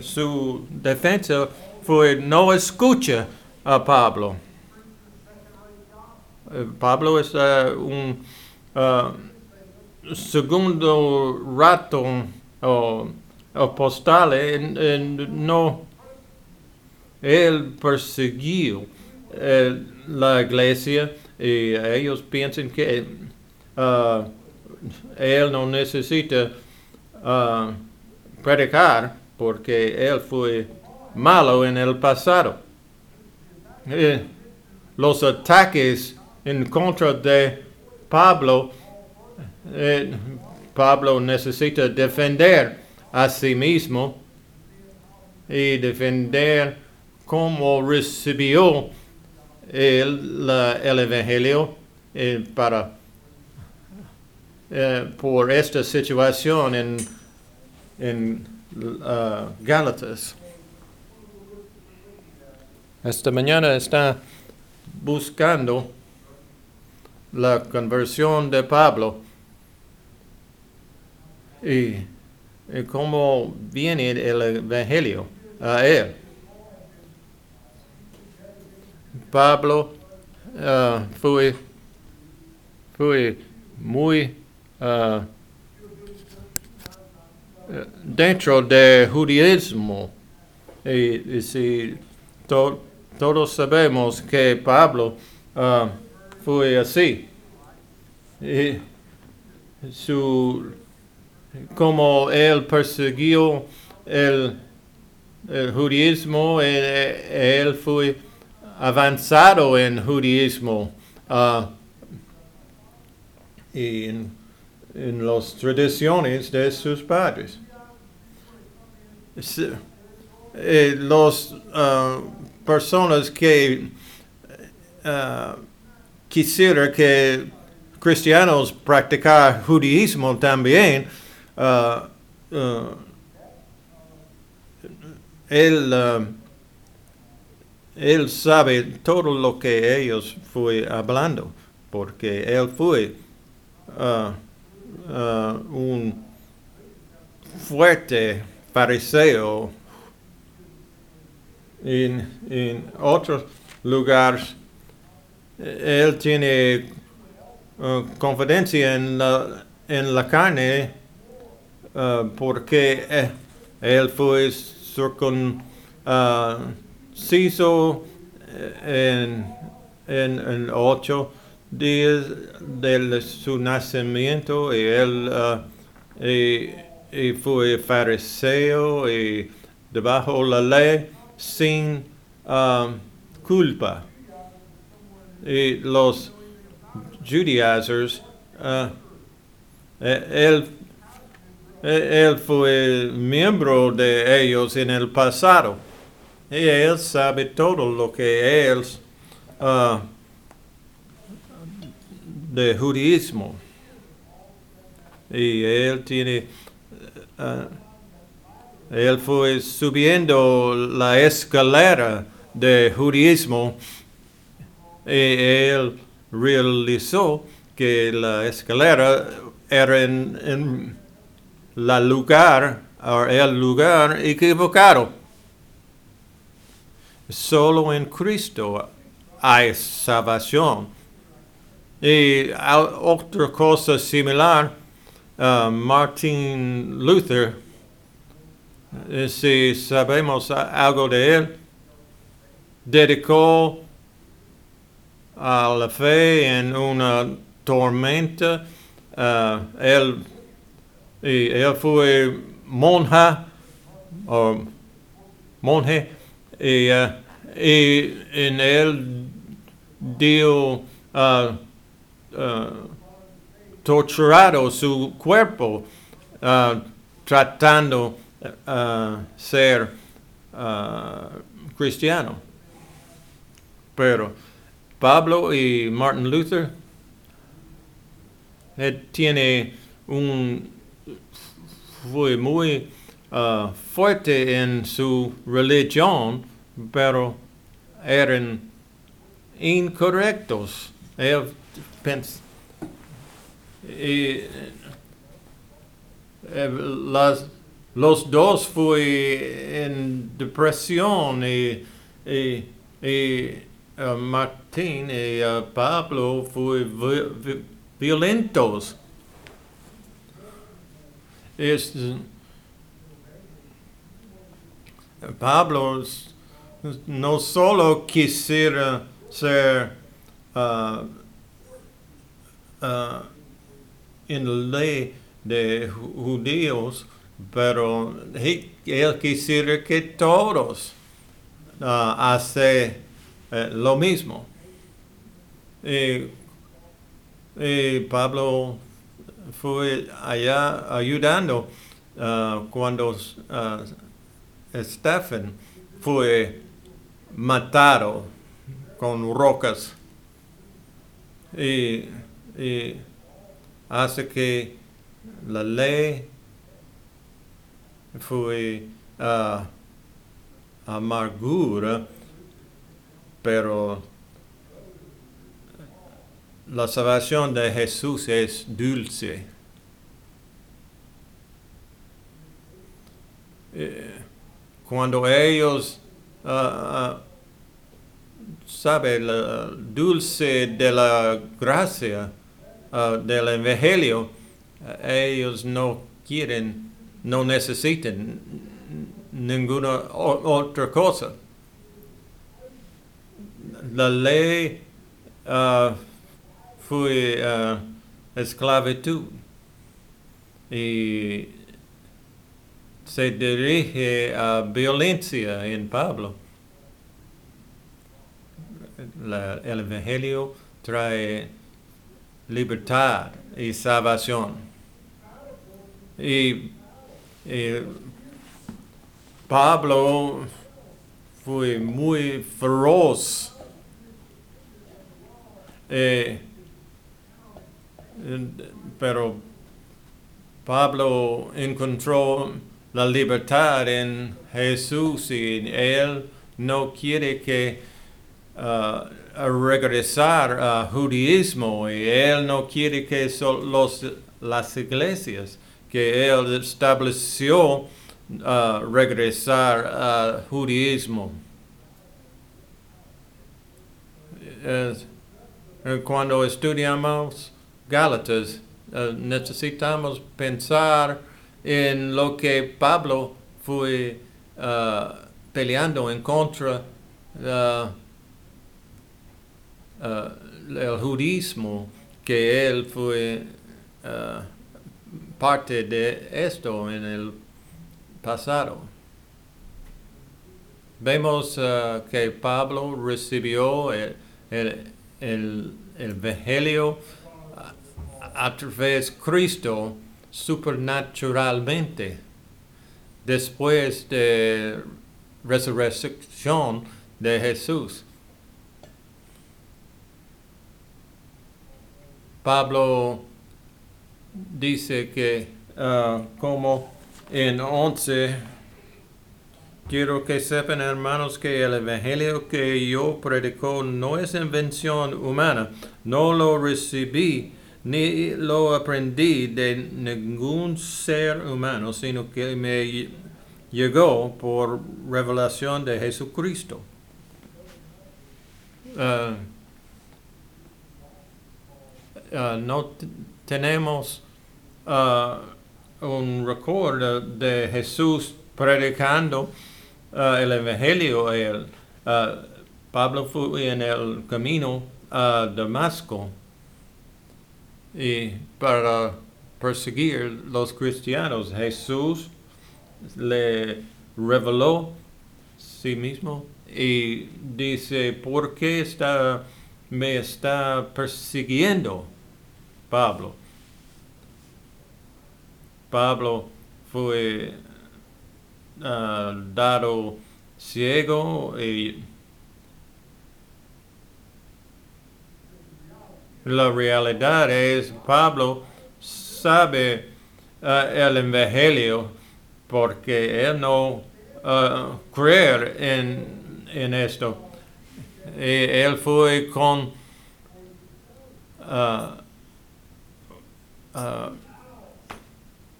su defensa fue no escucha a Pablo. Eh, Pablo es eh, un uh, segundo rato o postal, no, él persiguió eh, la iglesia y ellos piensan que uh, él no necesita uh, predicar porque él fue malo en el pasado. Eh, los ataques en contra de Pablo, eh, Pablo necesita defender a sí mismo y defender cómo recibió el, el Evangelio eh, para, por esta situación en, en uh, Gálatas. Esta mañana está buscando la conversión de Pablo y, y cómo viene el Evangelio a él. Pablo uh, fue, fue muy uh, dentro del judaísmo. Y, si to, todos sabemos que Pablo uh, fue así. Y su, como él persiguió el, el judaísmo, él, él fue avanzado en judaísmo uh, y en, en, las tradiciones de sus padres. Eh, los uh, personas que uh, quisiera que cristianos practicar judaísmo también, uh, él él sabe todo lo que ellos fue hablando, porque él fue uh, uh, un fuerte fariseo en, en otros lugares. Él tiene uh, confidencia en la, en la carne porque eh, él fue circun, hizo eh, en, en, ocho días de su nacimiento y él y, fue fariseo y debajo la ley sin um, culpa. Y los judaizers, uh, él, él fue miembro de ellos en el pasado. Y él sabe todo lo que uh, de judaísmo. Y él tiene, uh, él fue subiendo la escalera de judaísmo y él realizó que la escalera era en, en la lugar, el lugar equivocado. Solo en Cristo hay salvación. Y otra cosa similar, uh, Martin Luther, eh, si sabemos algo de él, dedicó a la fe en una tormenta. Uh, él, él fue monja o monje y, uh, en él dio uh, uh, torturado su cuerpo uh, tratando ser cristiano. Pero Pablo y Martin Luther él tiene un fue muy uh, fuerte en su religión, pero eran incorrectos. Pens y, eh, las, los dos fue en depresión y, y, y uh, Martín y uh, Pablo fue vi- vi- violentos. Es, Pablo no solo quisiera ser uh, uh, en ley de ju- judíos, pero él quisiera que todos uh, hace eh, lo mismo. Y, y Pablo fue allá ayudando uh, cuando uh, Stephen fue matado con rocas y, y hace que la ley fue ah, amargura, pero la salvación de Jesús es dulce. Eh, cuando ellos ah, ah, sabe la dulce de la gracia ah, del evangelio eh, ellos no quieren no necesitan ninguna otra cosa. La ley ah, fue ah, esclavitud y se dirige a violencia en Pablo. La- el Evangelio trae libertad y salvación. Y, y Pablo fue muy feroz. Eh, pero Pablo encontró la libertad en Jesús y él no quiere que uh, a regresar al judaísmo y él no quiere que son los, las iglesias que él estableció regresar al judaísmo. Eh, cuando estudiamos Gálatas, eh, necesitamos pensar en lo que Pablo fue uh, peleando en contra uh, uh, el judaísmo, que él fue uh, parte de esto en el pasado. Vemos uh, que Pablo recibió el, el, el, el Evangelio a, a través de Cristo supernaturalmente después de resurrección de Jesús. Pablo dice que ah, como en 11, quiero que sepan hermanos que el evangelio que yo predico no es invención humana, no lo recibí ni lo aprendí de ningún ser humano, sino que me llegó por revelación de Jesucristo. Ah, ah, no tenemos ah, un recuerdo de Jesús predicando ah, el Evangelio. Ah, Pablo fue en el camino a Damasco y para perseguir los cristianos. Jesús le reveló sí mismo y dice, ¿por qué está, me está persiguiendo Pablo? Pablo fue ah, dado ciego y la realidad es Pablo sabe ah, el evangelio porque él no uh, creer en, en esto. Y él fue con uh,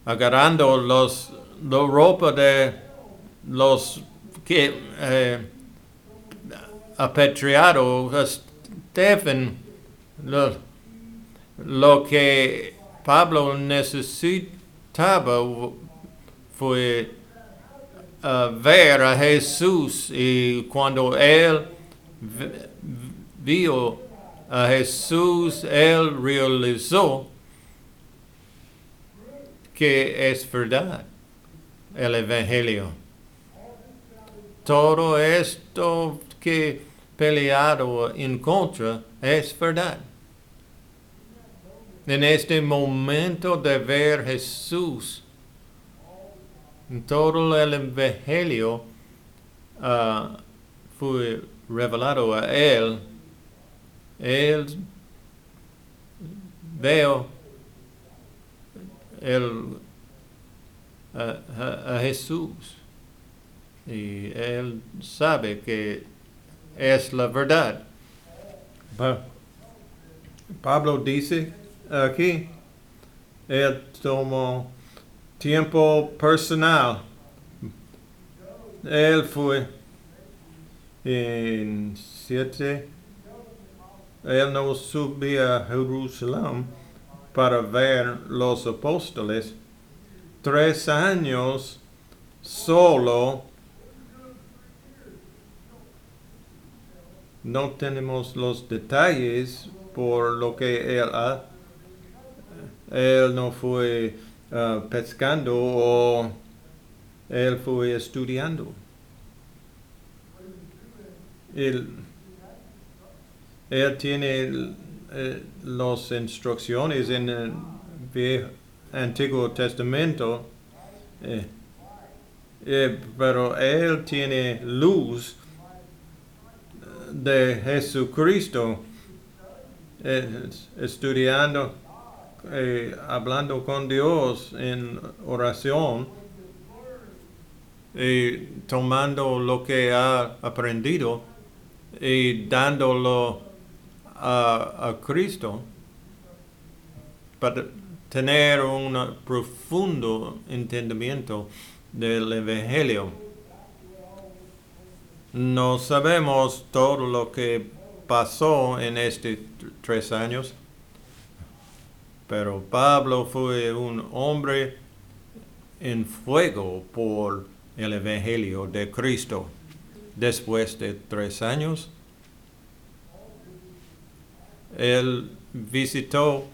agarrando los, la ropa de los que eh, apetriado Stephen lo, lo que Pablo necesitaba fue uh, ver a Jesús y cuando él vio a Jesús, él realizó que es verdad el Evangelio. Todo esto que peleado en contra es verdad. En este momento de ver Jesús, todo el Evangelio ah, fue revelado a él. Él veo el, a, a- Jesús y él sabe que es la verdad. Pa- Pablo dice aquí, él tomó tiempo personal. Él fue en siete. Él no subía a Jerusalén para ver los apóstoles. Tres años solo. No tenemos los detalles por lo que él ha. Él no fue ah, pescando o él fue estudiando. Él, él tiene eh, las instrucciones en el Viejo, Antiguo Testamento, eh, eh, pero él tiene luz de Jesucristo, estudiando, hablando con Dios en oración y tomando lo que ha aprendido y dándolo a, Cristo para tener un profundo entendimiento del Evangelio. No sabemos todo lo que pasó en estos tres años, pero Pablo fue un hombre en fuego por el Evangelio de Cristo. Después de tres años, él visitó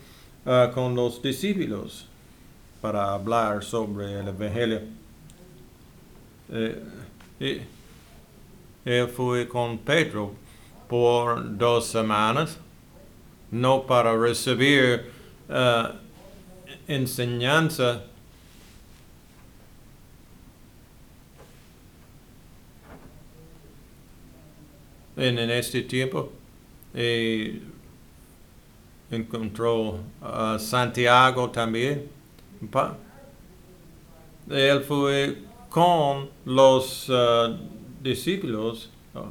ah, con los discípulos para hablar sobre el Evangelio. Eh, y- él fue con Pedro por dos semanas, no para recibir ah, enseñanza en, en este tiempo. Y encontró a Santiago también. Él fue con los ah, discípulos, ah,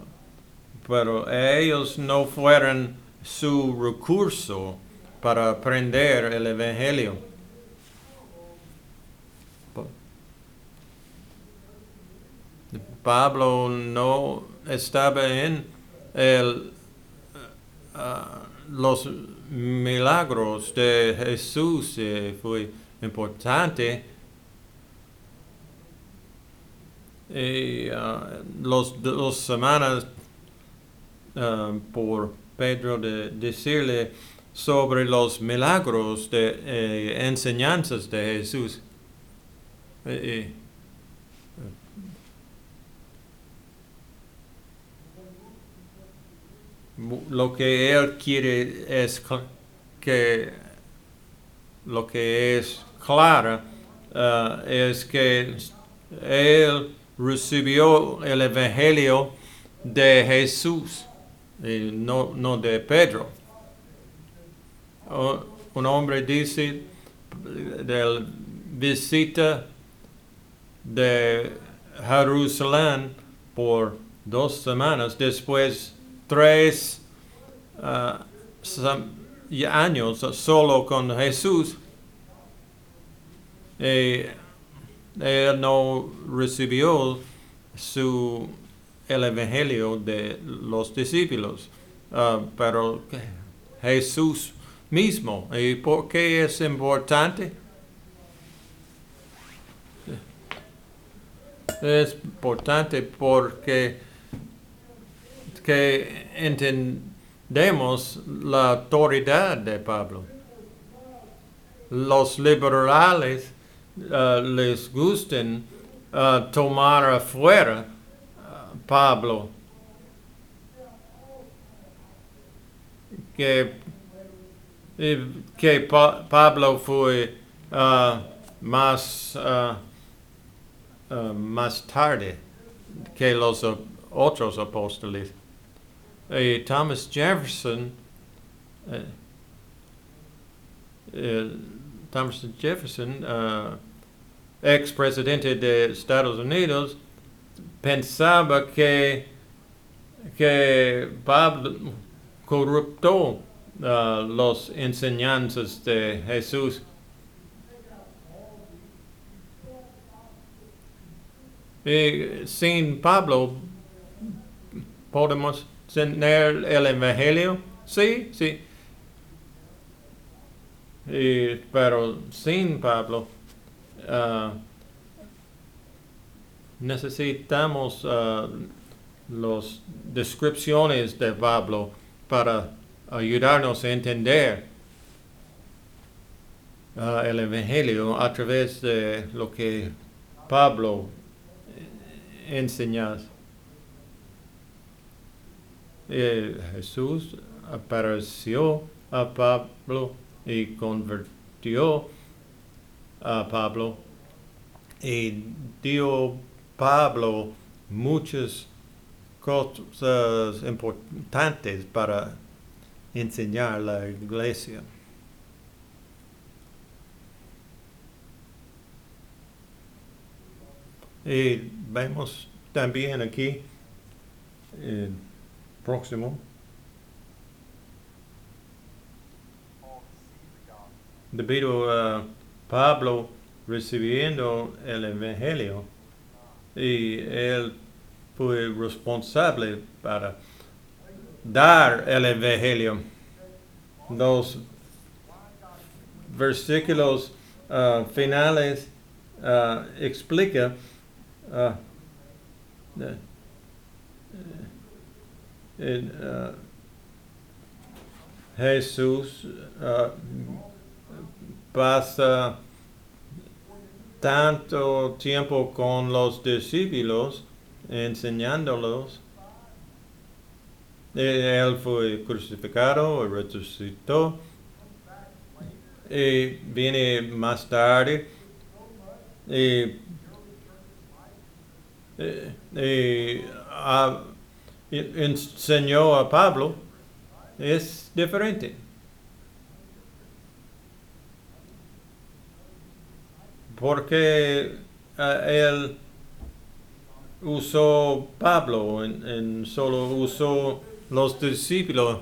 pero ellos no fueron su recurso para aprender el Evangelio. Pa- Pablo no estaba en el, ah, los milagros de Jesús, eh, fue importante. Y ah, los dos semanas ah, por Pedro de decirle sobre los milagros de eh, enseñanzas de Jesús. Eh, eh, Mu- lo que él quiere es que lo que es clara ah, es que él recibió el evangelio de Jesús y no, no de Pedro. Un hombre dice del visita de Jerusalén por dos semanas, después tres ah, años solo con Jesús. Y él no recibió su el evangelio de los discípulos, Ah, pero Jesús mismo. ¿Y por qué es importante? Es importante porque que entendemos la autoridad de Pablo. Los liberales uh, les gustan uh, tomar afuera uh, Pablo. Que, eh, que Pa- Pablo fue uh, más, uh, más tarde que los otros apóstoles. Y Thomas Jefferson, eh, eh, Thomas Jefferson, ex presidente de Estados Unidos, pensaba que, que Pablo corruptó los enseñanzas de Jesús. Y sin Pablo podemos tener el Evangelio, sí, sí. Y- pero sin Pablo ah, necesitamos ah, las descripciones de Pablo para ayudarnos a entender ah, el Evangelio a través de lo que Pablo enseña. Eh, Jesús apareció a Pablo y convirtió a Pablo y dio Pablo muchas cosas importantes para enseñar la iglesia. Y vemos también aquí, el próximo, debido a Pablo recibiendo el Evangelio y él fue responsable para dar el Evangelio. Los versículos ah, finales ah, explica ah, eh, eh, Jesús ah, pasa tanto tiempo con los discípulos enseñándolos. Eh, Él fue crucificado resucitó. Y viene más tarde. Y, eh, ah, enseñó a Pablo. Es diferente. porque ah, él usó Pablo, en, solo usó los discípulos.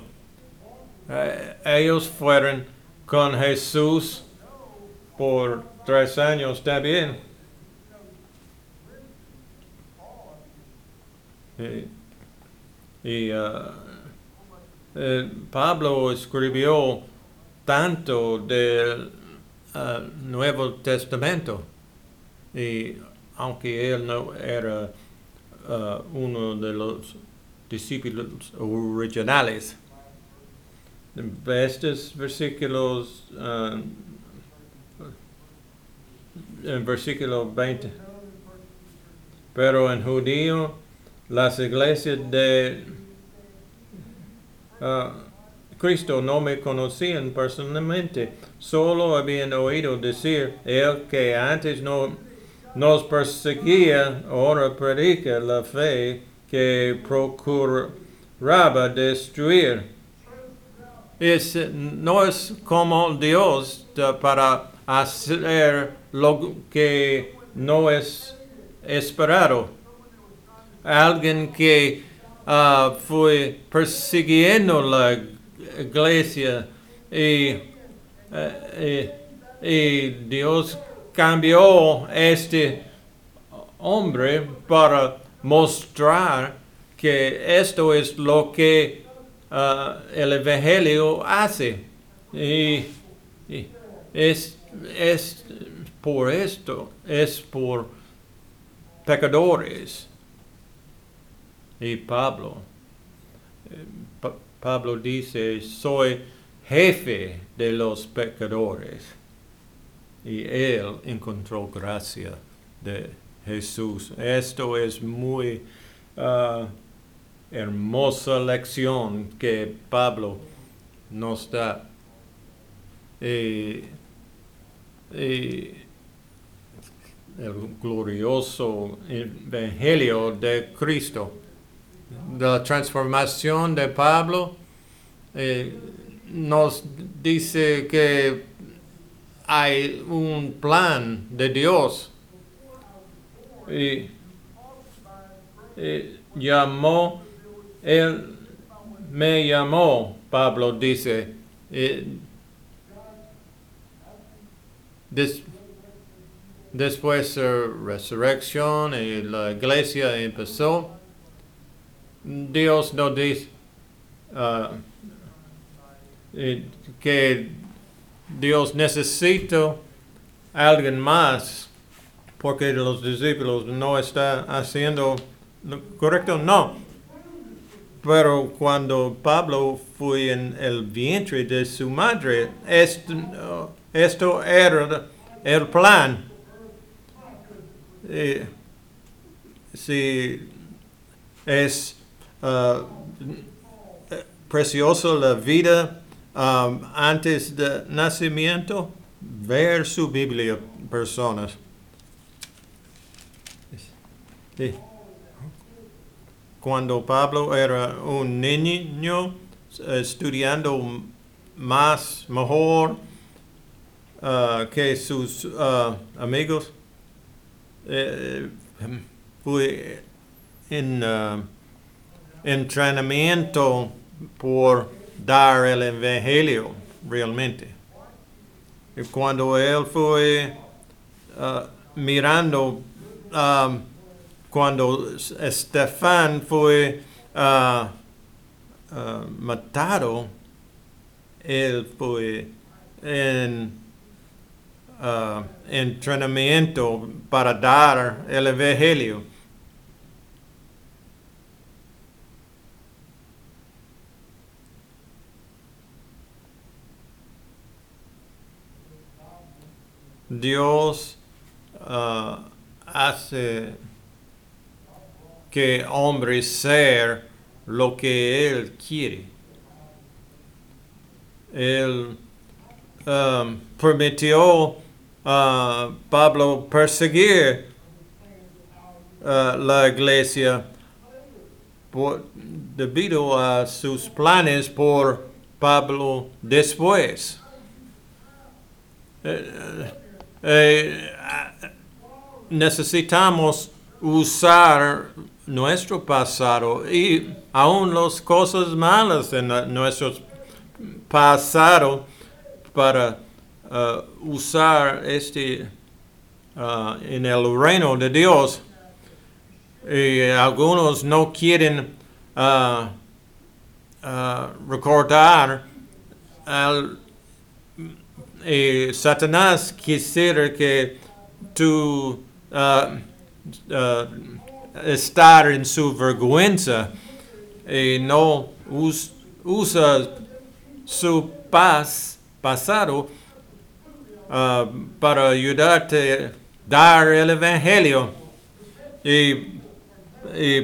Eh, ellos fueron con Jesús por tres años también. Y, y, eh, Pablo escribió tanto del ah, Nuevo Testamento. Y aunque él no era ah, uno de los discípulos originales, estos versículos, en versículo 20, pero en judío las iglesias de ah, Cristo no me conocían personalmente, solo habían oído decir, el que antes no nos perseguía, ahora predica la fe que procuraba destruir. Es, no es como Dios para hacer lo que no es esperado. Alguien que ah, fue persiguiendo la iglesia y, eh, y- y Dios cambió este hombre para mostrar que esto es lo que ah, el Evangelio hace. Y, y es, es por esto, es por pecadores. Y Pablo, eh, Pa- Pablo dice, soy jefe de los pecadores. Y él encontró gracia de Jesús. Esto es muy ah, hermosa lección que Pablo nos da. El glorioso evangelio de Cristo. La transformación de Pablo eh, nos dice que hay un plan de Dios. Y, y llamó, él me llamó, Pablo dice. eh, des- después de resurrección y la iglesia empezó, Dios nos dice ah, eh, que Dios necesita alguien más porque los discípulos no están haciendo lo correcto, no. Pero cuando Pablo fue en el vientre de su madre, esto, uh, esto era el plan. Eh, si es uh, preciosa la vida um, antes de nacimiento, ver su Biblia, personas. Cuando Pablo era un niño estudiando más, mejor uh, que sus uh, amigos, eh, fue en uh, entrenamiento por dar el evangelio realmente. Y cuando él fue uh, mirando, um, cuando Estefan fue uh, uh, matado, él fue en uh, entrenamiento para dar el evangelio. Dios uh, hace que hombre ser lo que Él quiere. Él um, permitió a Pablo perseguir la iglesia debido a sus planes por Pablo después. Eh, eh, necesitamos usar nuestro pasado y aún las cosas malas en nuestro pasado para uh, usar este uh, en el reino de Dios. Y algunos no quieren uh, recordar al y Satanás quisiera que tú uh, uh, estar en su vergüenza y no us- usa su paz pasado uh, para ayudarte a dar el evangelio. Y,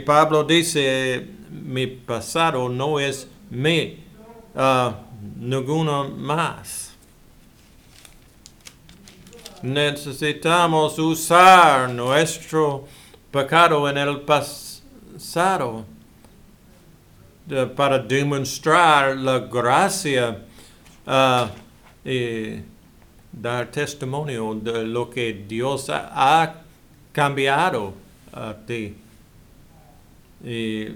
Pablo dice, mi pasado no es mi, ninguno más. Necesitamos usar nuestro pecado en el pasado de- para demostrar la gracia ah, y dar testimonio de lo que Dios ha, cambiado a ti. Y,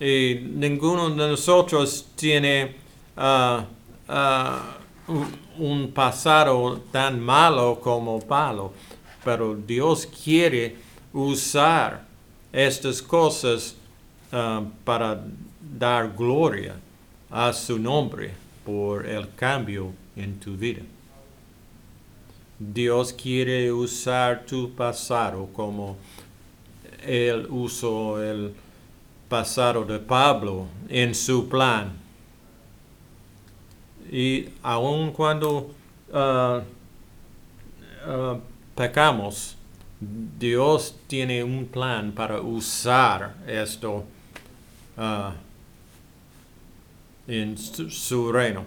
ninguno de nosotros tiene ah, un- pasado tan malo como Pablo, pero Dios quiere usar estas cosas ah, para dar gloria a su nombre por el cambio en tu vida. Dios quiere usar tu pasado como Él usó el pasado de Pablo en su plan. Y aun cuando ah, ah, pecamos, Dios tiene un plan para usar esto ah, en su, reino.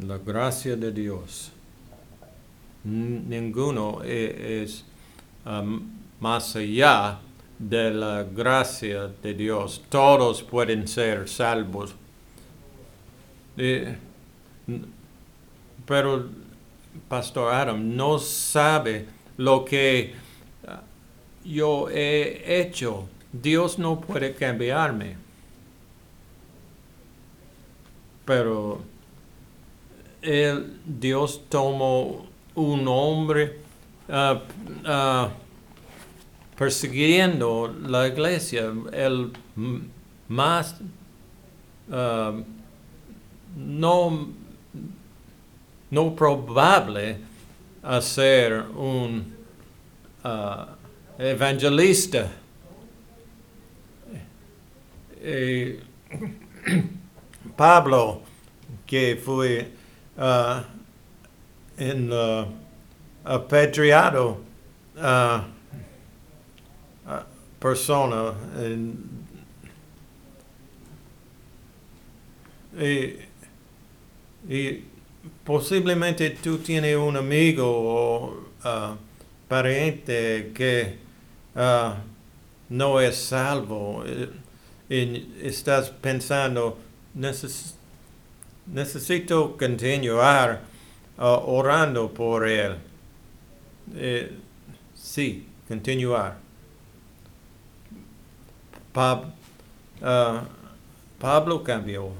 La gracia de Dios. Ninguno e- es más allá de la gracia de Dios. Todos pueden ser salvos. Pero Pastor Adam no sabe lo que ah, yo he hecho. Dios no puede cambiarme. Pero el Dios tomó un hombre ah, ah, persiguiendo la iglesia, el más no, no probable a ser un ah, evangelista. Eh, Pablo, que fue ah, en apedreado ah, ah, persona en- y, y posiblemente tú tienes un amigo o ah, pariente que ah, no es salvo eh, y estás pensando "Neces- necesito continuar ah, orando por él Eh, sí continuar. Pab- Pablo cambió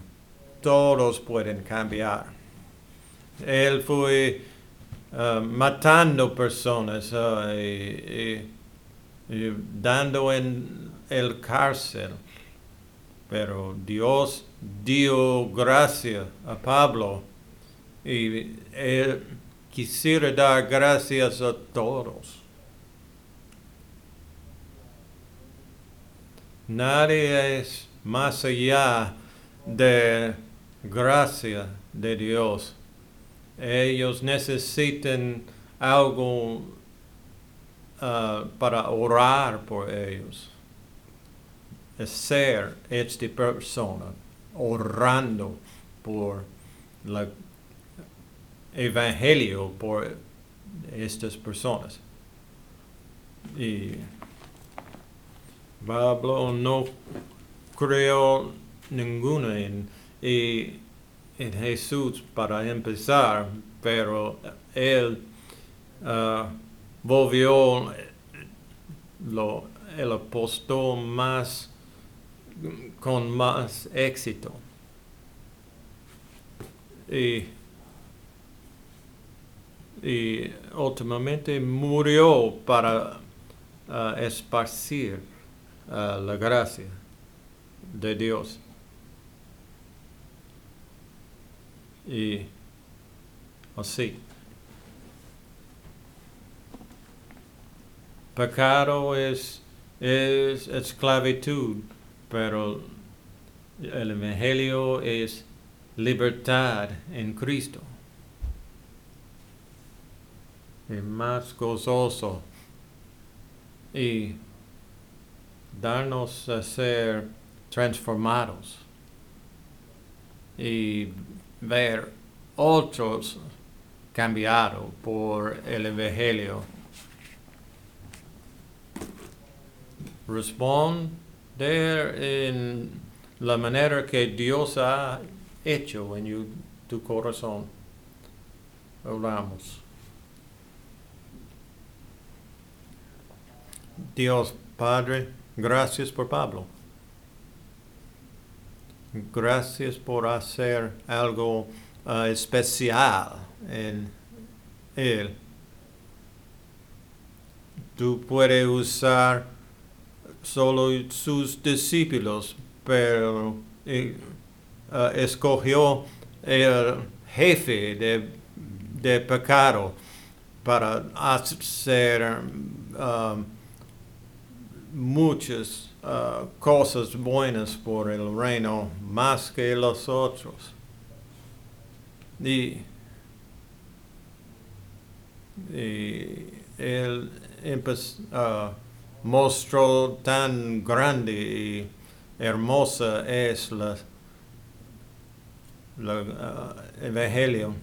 todos pueden cambiar él fue ah, matando personas y- y- y dando en el cárcel. Pero Dios dio gracia a Pablo y él quisiera dar gracias a todos. Nadie es más allá de gracia de Dios. Ellos necesitan algo ah, para orar por ellos. Ser esta persona orando por el evangelio por estas personas. Y Pablo no creó ninguno en, y- en Jesús para empezar, pero él ah, volvió lo, el apóstol más con más éxito. Y, y últimamente murió para ah, esparcir ah, la gracia de Dios. Y así. Pecado es, es esclavitud, pero el Evangelio es libertad en Cristo. Es más gozoso y darnos a ser transformados y ver otros cambiados por el Evangelio. Responder en la manera que Dios ha hecho en you- tu corazón. Oramos. Dios Padre, gracias por Pablo. Gracias por hacer algo ah, especial en él. tú puedes usar solo sus discípulos, pero eh, ah, escogió el jefe de, de pecado para hacer um, muchas uh, cosas buenas por el reino más que los otros. Y, y él mostró tan grande y hermosa es la, uh, evangelio